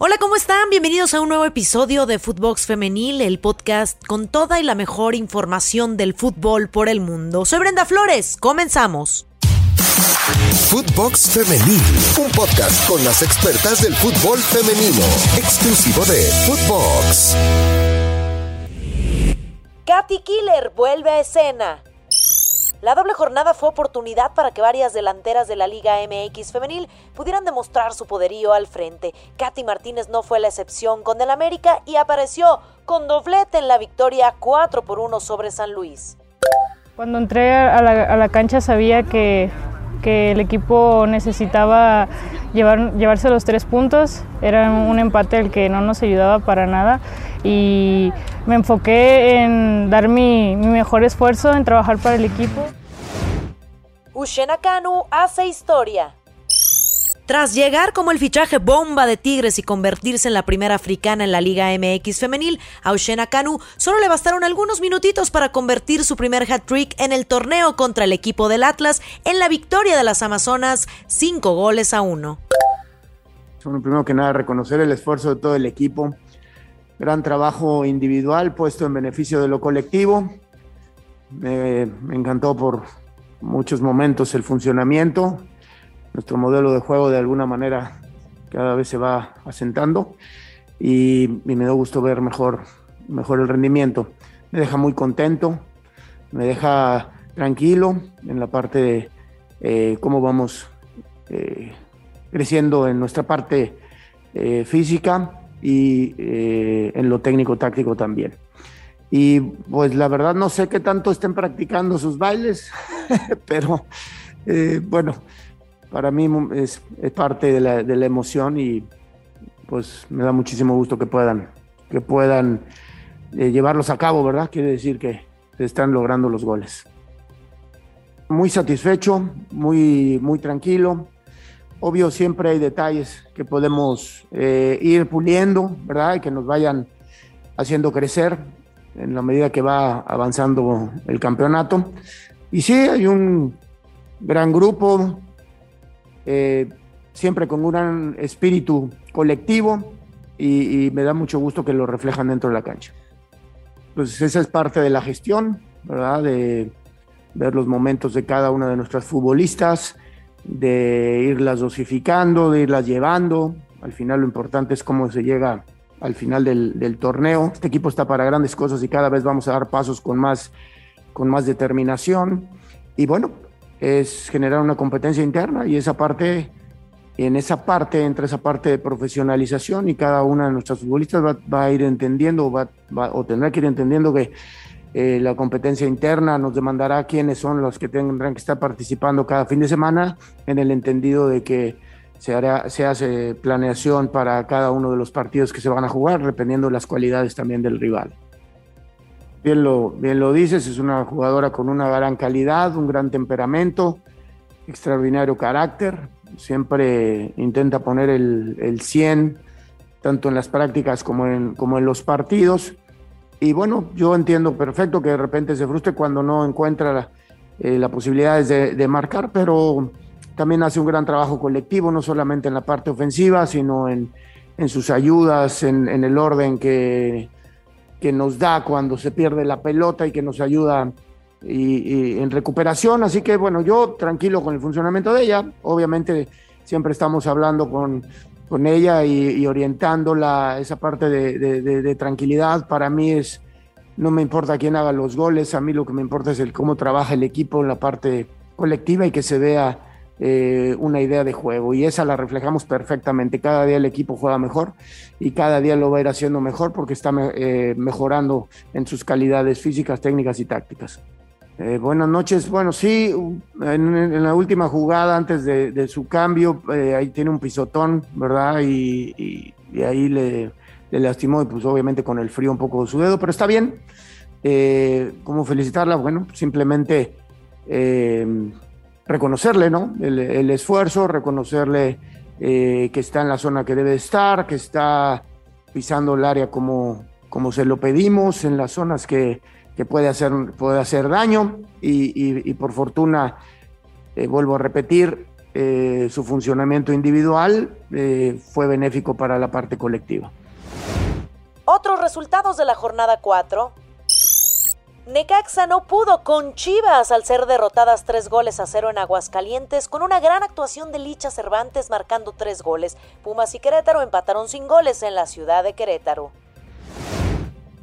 Hola, ¿cómo están? Bienvenidos a un nuevo episodio de Footbox Femenil, el podcast con toda y la mejor información del fútbol por el mundo. Soy Brenda Flores, comenzamos. Footbox Femenil, un podcast con las expertas del fútbol femenino, exclusivo de Footbox. Katy Killer vuelve a escena. La doble jornada fue oportunidad para que varias delanteras de la Liga MX femenil pudieran demostrar su poderío al frente. Katy Martínez no fue la excepción con el América y apareció con doblete en la victoria 4 por 1 sobre San Luis. Cuando entré a la, cancha sabía que, que, el equipo necesitaba llevar, llevarse los tres puntos. Era un empate el que no nos ayudaba para nada y me enfoqué en dar mi, mi mejor esfuerzo, en trabajar para el equipo. Ushena Kanu hace historia. Tras llegar como el fichaje bomba de Tigres y convertirse en la primera africana en la Liga MX femenil, a Ushena Kanu solo le bastaron algunos minutitos para convertir su primer hat-trick en el torneo contra el equipo del Atlas en la victoria de las Amazonas, cinco goles a uno. Bueno, primero que nada, reconocer el esfuerzo de todo el equipo, gran trabajo individual puesto en beneficio de lo colectivo. Me, encantó por muchos momentos el funcionamiento. Nuestro modelo de juego de alguna manera cada vez se va asentando y, y me da gusto ver mejor, mejor el rendimiento. Me deja muy contento, me deja tranquilo en la parte de eh, cómo vamos eh, creciendo en nuestra parte eh, física y eh, en lo técnico-táctico también. Y pues la verdad no sé qué tanto estén practicando sus bailes, pero eh, bueno, para mí es, es parte de la, de la, emoción y pues me da muchísimo gusto que puedan, que puedan eh, llevarlos a cabo, ¿verdad? Quiere decir que están logrando los goles. Muy satisfecho, muy, muy tranquilo, Obvio, siempre hay detalles que podemos eh, ir puliendo, ¿verdad? Y que nos vayan haciendo crecer en la medida que va avanzando el campeonato. Y sí, hay un gran grupo, eh, siempre con un gran espíritu colectivo y, me da mucho gusto que lo reflejan dentro de la cancha. Pues esa es parte de la gestión, ¿verdad? De ver los momentos de cada una de nuestras futbolistas, de irlas dosificando, de irlas llevando. Al final lo importante es cómo se llega al final del, torneo. Este equipo está para grandes cosas y cada vez vamos a dar pasos con más, con más determinación. Y bueno, es generar una competencia interna y esa parte, en esa parte, entre esa parte de profesionalización y cada una de nuestras futbolistas va, va a ir entendiendo va, o tendrá que ir entendiendo que eh, la competencia interna nos demandará quiénes son los que tendrán que estar participando cada fin de semana, en el entendido de que se, hace planeación para cada uno de los partidos que se van a jugar, dependiendo de las cualidades también del rival. Bien lo, bien lo dices, es una jugadora con una gran calidad, un gran temperamento, extraordinario carácter, siempre intenta poner el, el 100, tanto en las prácticas como en, como en los partidos y bueno, yo entiendo perfecto que de repente se frustre cuando no encuentra la, eh, la posibilidad de, marcar, pero también hace un gran trabajo colectivo, no solamente en la parte ofensiva, sino en, en sus ayudas, en, el orden que, que nos da cuando se pierde la pelota y que nos ayuda y en recuperación. Así que bueno, yo tranquilo con el funcionamiento de ella. Obviamente siempre estamos hablando con, con ella y, y orientándola esa parte de, tranquilidad. Para mí es, no me importa quién haga los goles, a mí lo que me importa es el cómo trabaja el equipo en la parte colectiva y que se vea eh, una idea de juego. Y esa la reflejamos perfectamente. Cada día el equipo juega mejor y cada día lo va a ir haciendo mejor porque está eh, mejorando en sus calidades físicas, técnicas y tácticas. Eh, buenas noches. Bueno, sí, en, la última jugada antes de, su cambio, eh, ahí tiene un pisotón, ¿verdad? Y, y, ahí le, lastimó y pues obviamente con el frío un poco su dedo, pero está bien. Eh, ¿Cómo felicitarla? Bueno, simplemente eh, reconocerle, ¿no? El, el, esfuerzo, reconocerle que está en la zona que debe estar, que está pisando el área como, como se lo pedimos, en las zonas que que puede hacer, puede hacer daño y, por fortuna, eh, vuelvo a repetir, eh, su funcionamiento individual eh, fue benéfico para la parte colectiva. Otros resultados de la jornada 4. Necaxa no pudo con Chivas al ser derrotadas tres goles a cero en Aguascalientes con una gran actuación de Licha Cervantes marcando tres goles. Pumas y Querétaro empataron sin goles en la ciudad de Querétaro.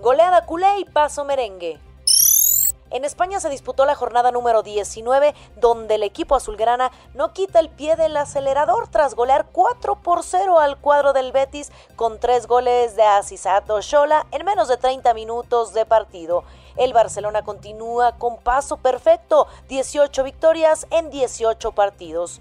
Goleada culé y paso merengue. En España se disputó la jornada número 19, donde el equipo azulgrana no quita el pie del acelerador tras golear 4 por 0 al cuadro del Betis con tres goles de Asisato Shola en menos de 30 minutos de partido. El Barcelona continúa con paso perfecto, 18 victorias en 18 partidos.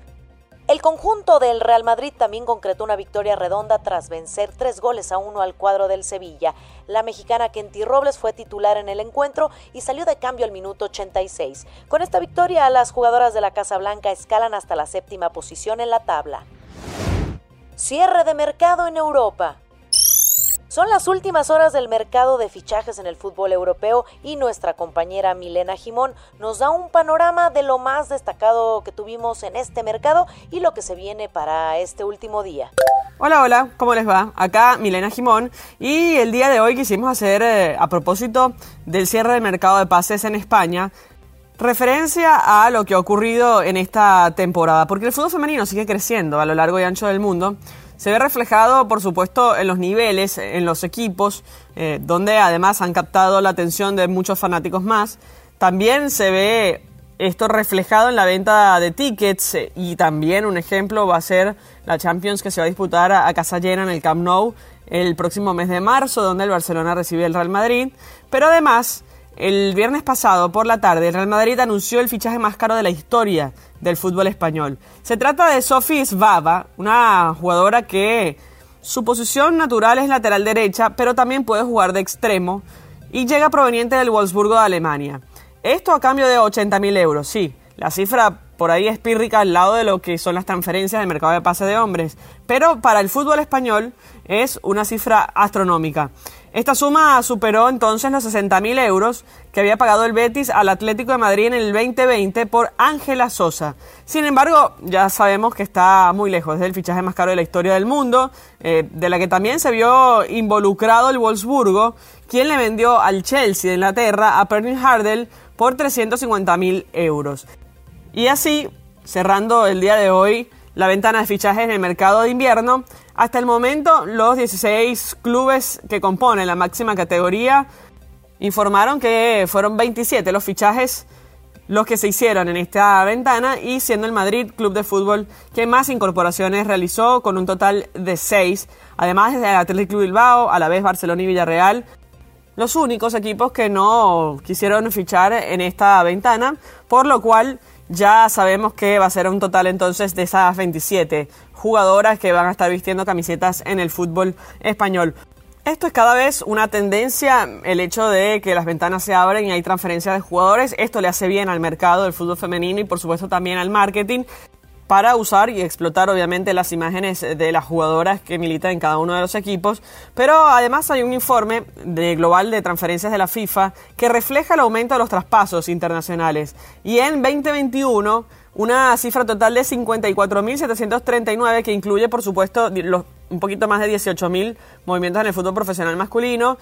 El conjunto del Real Madrid también concretó una victoria redonda tras vencer tres goles a uno al cuadro del Sevilla. La mexicana Kenty Robles fue titular en el encuentro y salió de cambio al minuto 86. Con esta victoria, las jugadoras de la Casa Blanca escalan hasta la séptima posición en la tabla. Cierre de mercado en Europa. Son las últimas horas del mercado de fichajes en el fútbol europeo y nuestra compañera Milena Jimón nos da un panorama de lo más destacado que tuvimos en este mercado y lo que se viene para este último día. Hola, hola, ¿cómo les va? Acá Milena Jimón y el día de hoy quisimos hacer, eh, a propósito del cierre del mercado de pases en España, referencia a lo que ha ocurrido en esta temporada, porque el fútbol femenino sigue creciendo a lo largo y ancho del mundo se ve reflejado, por supuesto, en los niveles, en los equipos, eh, donde además han captado la atención de muchos fanáticos más. También se ve esto reflejado en la venta de tickets eh, y también un ejemplo va a ser la Champions que se va a disputar a, casa llena en el Camp Nou el próximo mes de marzo, donde el Barcelona recibe el Real Madrid. Pero además, el viernes pasado por la tarde, el Real Madrid anunció el fichaje más caro de la historia del fútbol español. Se trata de Sofía Svava, una jugadora que su posición natural es lateral derecha, pero también puede jugar de extremo y llega proveniente del Wolfsburgo de Alemania. Esto a cambio de 80.000 euros, sí. La cifra por ahí es pírrica al lado de lo que son las transferencias del mercado de pase de hombres, pero para el fútbol español es una cifra astronómica. Esta suma superó entonces los 60.000 euros que había pagado el Betis al Atlético de Madrid en el 2020 por Ángela Sosa. Sin embargo, ya sabemos que está muy lejos del fichaje más caro de la historia del mundo, eh, de la que también se vio involucrado el Wolfsburgo, quien le vendió al Chelsea de Inglaterra a Perrin Hardell por 350.000 euros. Y así, cerrando el día de hoy la ventana de fichajes en el mercado de invierno, hasta el momento, los 16 clubes que componen la máxima categoría informaron que fueron 27 los fichajes los que se hicieron en esta ventana y siendo el Madrid Club de Fútbol que más incorporaciones realizó con un total de 6, además del Athletic Club Bilbao, a la vez Barcelona y Villarreal, los únicos equipos que no quisieron fichar en esta ventana, por lo cual ya sabemos que va a ser un total entonces de esas 27 jugadoras que van a estar vistiendo camisetas en el fútbol español. Esto es cada vez una tendencia, el hecho de que las ventanas se abren y hay transferencia de jugadores. Esto le hace bien al mercado del fútbol femenino y por supuesto también al marketing para usar y explotar obviamente las imágenes de las jugadoras que militan en cada uno de los equipos, pero además hay un informe global de transferencias de la FIFA que refleja el aumento de los traspasos internacionales. Y en 2021 una cifra total de 54.739 que incluye por supuesto los un poquito más de 18.000 movimientos en el fútbol profesional masculino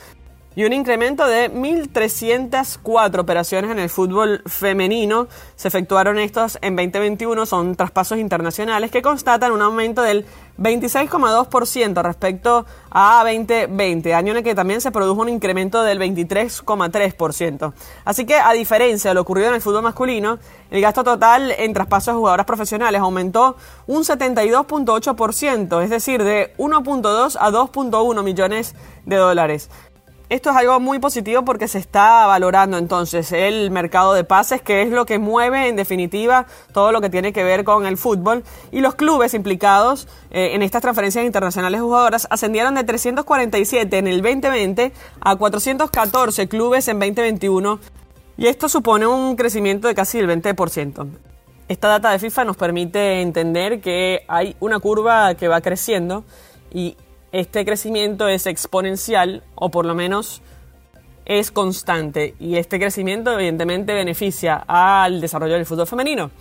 y un incremento de 1.304 operaciones en el fútbol femenino. Se efectuaron estos en 2021, son traspasos internacionales que constatan un aumento del 26,2% respecto a 2020, año en el que también se produjo un incremento del 23,3%. Así que a diferencia de lo ocurrido en el fútbol masculino, el gasto total en traspasos de jugadoras profesionales aumentó un 72,8%, es decir, de 1,2 a 2,1 millones de dólares. Esto es algo muy positivo porque se está valorando entonces el mercado de pases, que es lo que mueve en definitiva todo lo que tiene que ver con el fútbol. Y los clubes implicados eh, en estas transferencias internacionales jugadoras ascendieron de 347 en el 2020 a 414 clubes en 2021. Y esto supone un crecimiento de casi el 20%. Esta data de FIFA nos permite entender que hay una curva que va creciendo y este crecimiento es exponencial o por lo menos es constante y este crecimiento evidentemente beneficia al desarrollo del fútbol femenino.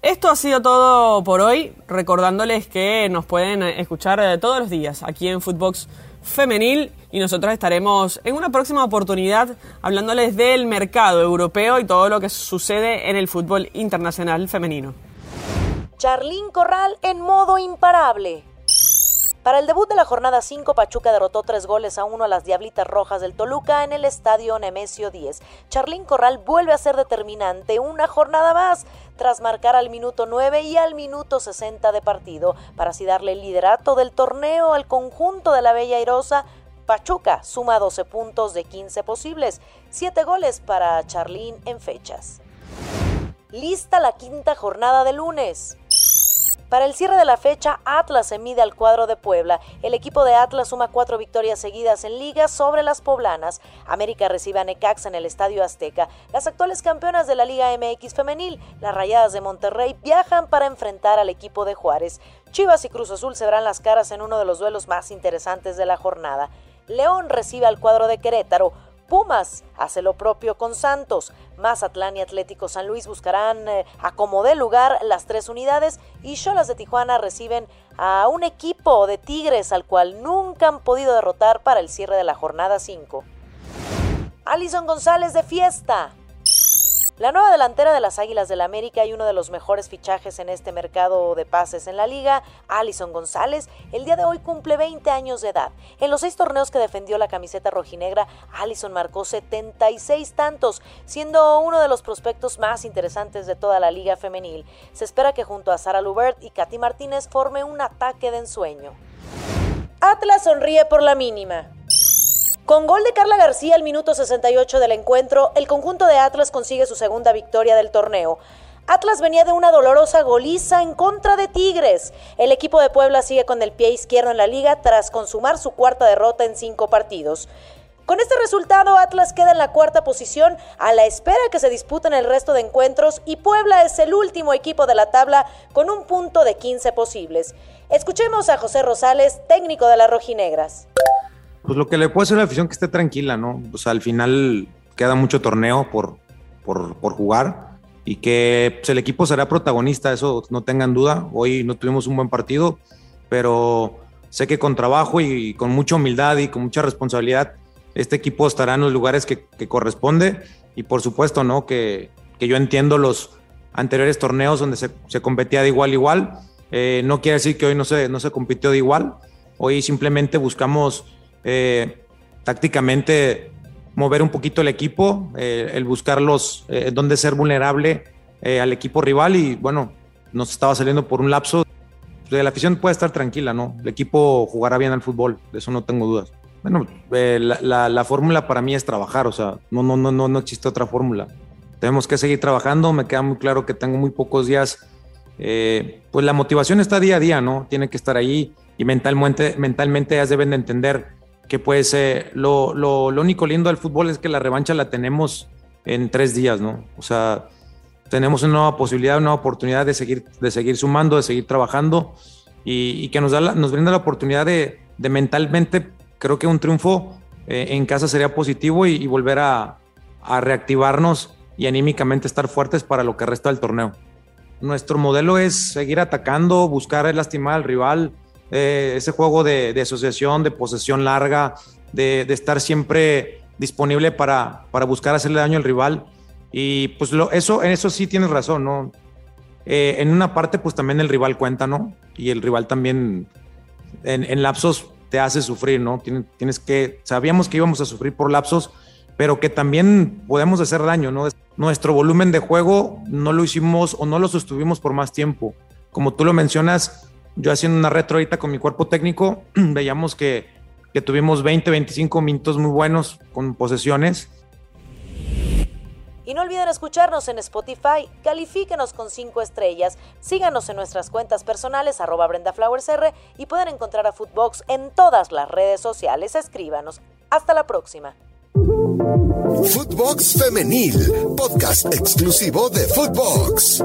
Esto ha sido todo por hoy, recordándoles que nos pueden escuchar eh, todos los días aquí en Footbox Femenil y nosotros estaremos en una próxima oportunidad hablándoles del mercado europeo y todo lo que sucede en el fútbol internacional femenino. Charlín Corral en modo imparable. Para el debut de la jornada 5, Pachuca derrotó tres goles a uno a las Diablitas Rojas del Toluca en el estadio Nemesio 10. Charlín Corral vuelve a ser determinante una jornada más, tras marcar al minuto 9 y al minuto 60 de partido, para así darle el liderato del torneo al conjunto de la Bella Airosa. Pachuca suma 12 puntos de 15 posibles, 7 goles para Charlín en fechas. Lista la quinta jornada de lunes. Para el cierre de la fecha, Atlas se mide al cuadro de Puebla. El equipo de Atlas suma cuatro victorias seguidas en liga sobre las poblanas. América recibe a Necaxa en el Estadio Azteca. Las actuales campeonas de la Liga MX femenil, las Rayadas de Monterrey, viajan para enfrentar al equipo de Juárez. Chivas y Cruz Azul se verán las caras en uno de los duelos más interesantes de la jornada. León recibe al cuadro de Querétaro. Pumas hace lo propio con Santos. Mazatlán y Atlético San Luis buscarán eh, acomodar lugar las tres unidades y Cholas de Tijuana reciben a un equipo de Tigres al cual nunca han podido derrotar para el cierre de la jornada 5. Alison González de fiesta. La nueva delantera de las Águilas del América y uno de los mejores fichajes en este mercado de pases en la liga, Alison González, el día de hoy cumple 20 años de edad. En los seis torneos que defendió la camiseta rojinegra, Alison marcó 76 tantos, siendo uno de los prospectos más interesantes de toda la liga femenil. Se espera que junto a Sara Lubert y Katy Martínez forme un ataque de ensueño. Atlas sonríe por la mínima. Con gol de Carla García al minuto 68 del encuentro, el conjunto de Atlas consigue su segunda victoria del torneo. Atlas venía de una dolorosa goliza en contra de Tigres. El equipo de Puebla sigue con el pie izquierdo en la liga tras consumar su cuarta derrota en cinco partidos. Con este resultado, Atlas queda en la cuarta posición a la espera que se disputen el resto de encuentros y Puebla es el último equipo de la tabla con un punto de 15 posibles. Escuchemos a José Rosales, técnico de las rojinegras pues lo que le puede hacer a la afición que esté tranquila, ¿no? O sea, al final queda mucho torneo por, por, por jugar y que pues, el equipo será protagonista, eso no tengan duda. Hoy no tuvimos un buen partido, pero sé que con trabajo y con mucha humildad y con mucha responsabilidad, este equipo estará en los lugares que, que corresponde y por supuesto, ¿no? Que, que, yo entiendo los anteriores torneos donde se, se competía de igual a igual. Eh, no quiere decir que hoy no se, no se compitió de igual. Hoy simplemente buscamos eh, tácticamente mover un poquito el equipo, eh, el buscarlos eh, dónde ser vulnerable al equipo rival y bueno, nos estaba saliendo por un lapso. La afición puede estar tranquila, ¿no? El equipo jugará bien al fútbol, de eso no tengo dudas. Bueno, la, la, fórmula para mí es trabajar, o sea, no, no, no, no, no existe otra fórmula. Tenemos que seguir trabajando, me queda muy claro que tengo muy pocos días. pues la motivación está día a día, ¿no? Tiene que estar ahí y mentalmente, mentalmente ya deben de entender que pues eh, lo, lo, único lindo del fútbol es que la revancha la tenemos en tres días, ¿no? O sea, tenemos una nueva posibilidad, una nueva oportunidad de seguir, de seguir sumando, de seguir trabajando y, que nos, da nos brinda la oportunidad de, de, mentalmente, creo que un triunfo eh, en casa sería positivo y, volver a, a, reactivarnos y anímicamente estar fuertes para lo que resta del torneo. Nuestro modelo es seguir atacando, buscar lastimar al rival, eh, ese juego de, asociación, de posesión larga, de, estar siempre disponible para, para, buscar hacerle daño al rival. Y pues lo, eso, en eso sí tienes razón, ¿no? Eh, en una parte, pues también el rival cuenta, ¿no? Y el rival también en, lapsos te hace sufrir, ¿no? Tienes, tienes, que, sabíamos que íbamos a sufrir por lapsos, pero que también podemos hacer daño, ¿no? Nuestro volumen de juego no lo hicimos o no lo sostuvimos por más tiempo. Como tú lo mencionas, yo haciendo una retro ahorita con mi cuerpo técnico, veíamos que, que tuvimos 20, 25 minutos muy buenos con posesiones. Y no olviden escucharnos en Spotify, califíquenos con 5 estrellas, síganos en nuestras cuentas personales, arroba BrendaFlowersR, y pueden encontrar a Footbox en todas las redes sociales. Escríbanos. Hasta la próxima. Footbox Femenil, podcast exclusivo de Footbox.